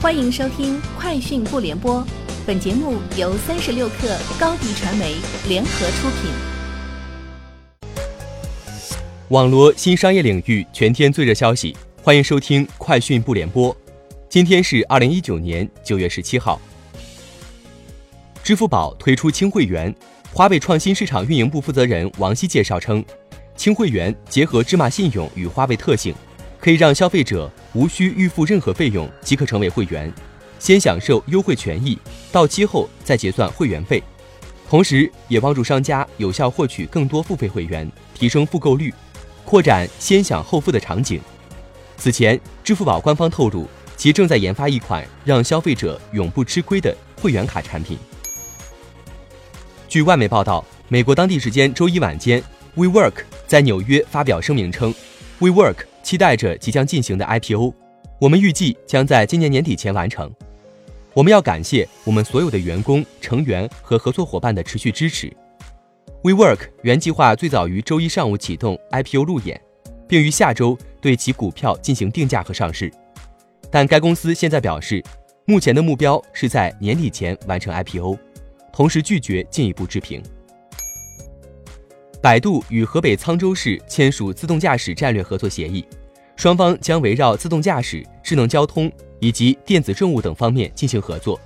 欢迎收听《快讯不联播》，本节目由三十六克高低传媒联合出品。网罗新商业领域全天最热消息，欢迎收听《快讯不联播》。今天是二零一九年九月十七号。支付宝推出轻会员，华为创新市场运营部负责人王希介绍称，轻会员结合芝麻信用与花呗特性。可以让消费者无需预付任何费用即可成为会员，先享受优惠权益，到期后再结算会员费，同时也帮助商家有效获取更多付费会员，提升复购率，扩展先享后付的场景。此前，支付宝官方透露，其正在研发一款让消费者永不吃亏的会员卡产品。据外媒报道，美国当地时间周一晚间，WeWork 在纽约发表声明称，WeWork。期待着即将进行的 IPO，我们预计将在今年年底前完成。我们要感谢我们所有的员工、成员和合作伙伴的持续支持。WeWork 原计划最早于周一上午启动 IPO 路演，并于下周对其股票进行定价和上市，但该公司现在表示，目前的目标是在年底前完成 IPO，同时拒绝进一步置评。百度与河北沧州市签署自动驾驶战略合作协议。双方将围绕自动驾驶、智能交通以及电子政务等方面进行合作。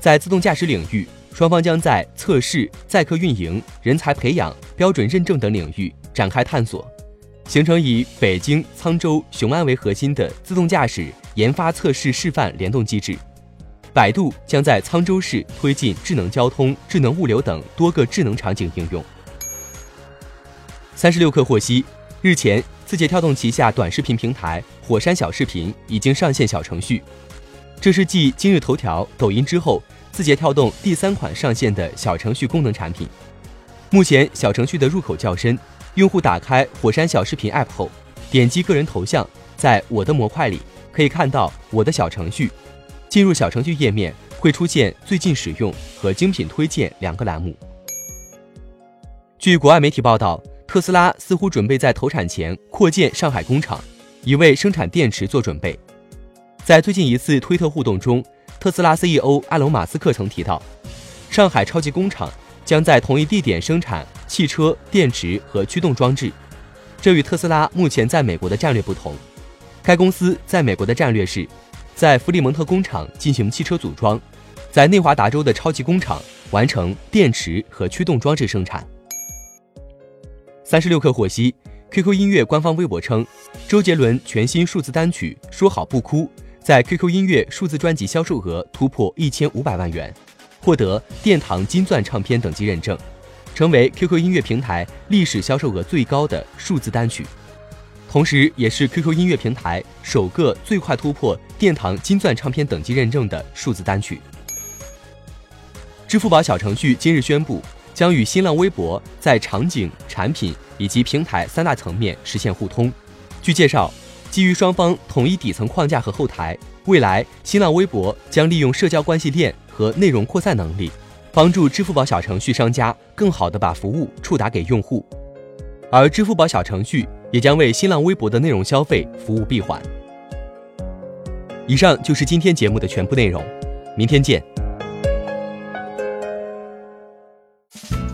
在自动驾驶领域，双方将在测试、载客运营、人才培养、标准认证等领域展开探索，形成以北京、沧州、雄安为核心的自动驾驶研发、测试、示范联动机制。百度将在沧州市推进智能交通、智能物流等多个智能场景应用。三十六氪获悉，日前。字节跳动旗下短视频平台火山小视频已经上线小程序，这是继今日头条、抖音之后，字节跳动第三款上线的小程序功能产品。目前小程序的入口较深，用户打开火山小视频 App 后，点击个人头像，在我的模块里可以看到我的小程序。进入小程序页面会出现最近使用和精品推荐两个栏目。据国外媒体报道。特斯拉似乎准备在投产前扩建上海工厂，以为生产电池做准备。在最近一次推特互动中，特斯拉 CEO 埃隆·马斯克曾提到，上海超级工厂将在同一地点生产汽车电池和驱动装置。这与特斯拉目前在美国的战略不同。该公司在美国的战略是，在弗里蒙特工厂进行汽车组装，在内华达州的超级工厂完成电池和驱动装置生产。三十六氪获悉，QQ 音乐官方微博称，周杰伦全新数字单曲《说好不哭》在 QQ 音乐数字专辑销售额突破一千五百万元，获得殿堂金钻唱片等级认证，成为 QQ 音乐平台历史销售额最高的数字单曲，同时也是 QQ 音乐平台首个最快突破殿堂金钻唱片等级认证的数字单曲。支付宝小程序今日宣布。将与新浪微博在场景、产品以及平台三大层面实现互通。据介绍，基于双方统一底层框架和后台，未来新浪微博将利用社交关系链和内容扩散能力，帮助支付宝小程序商家更好地把服务触达给用户，而支付宝小程序也将为新浪微博的内容消费服务闭环。以上就是今天节目的全部内容，明天见。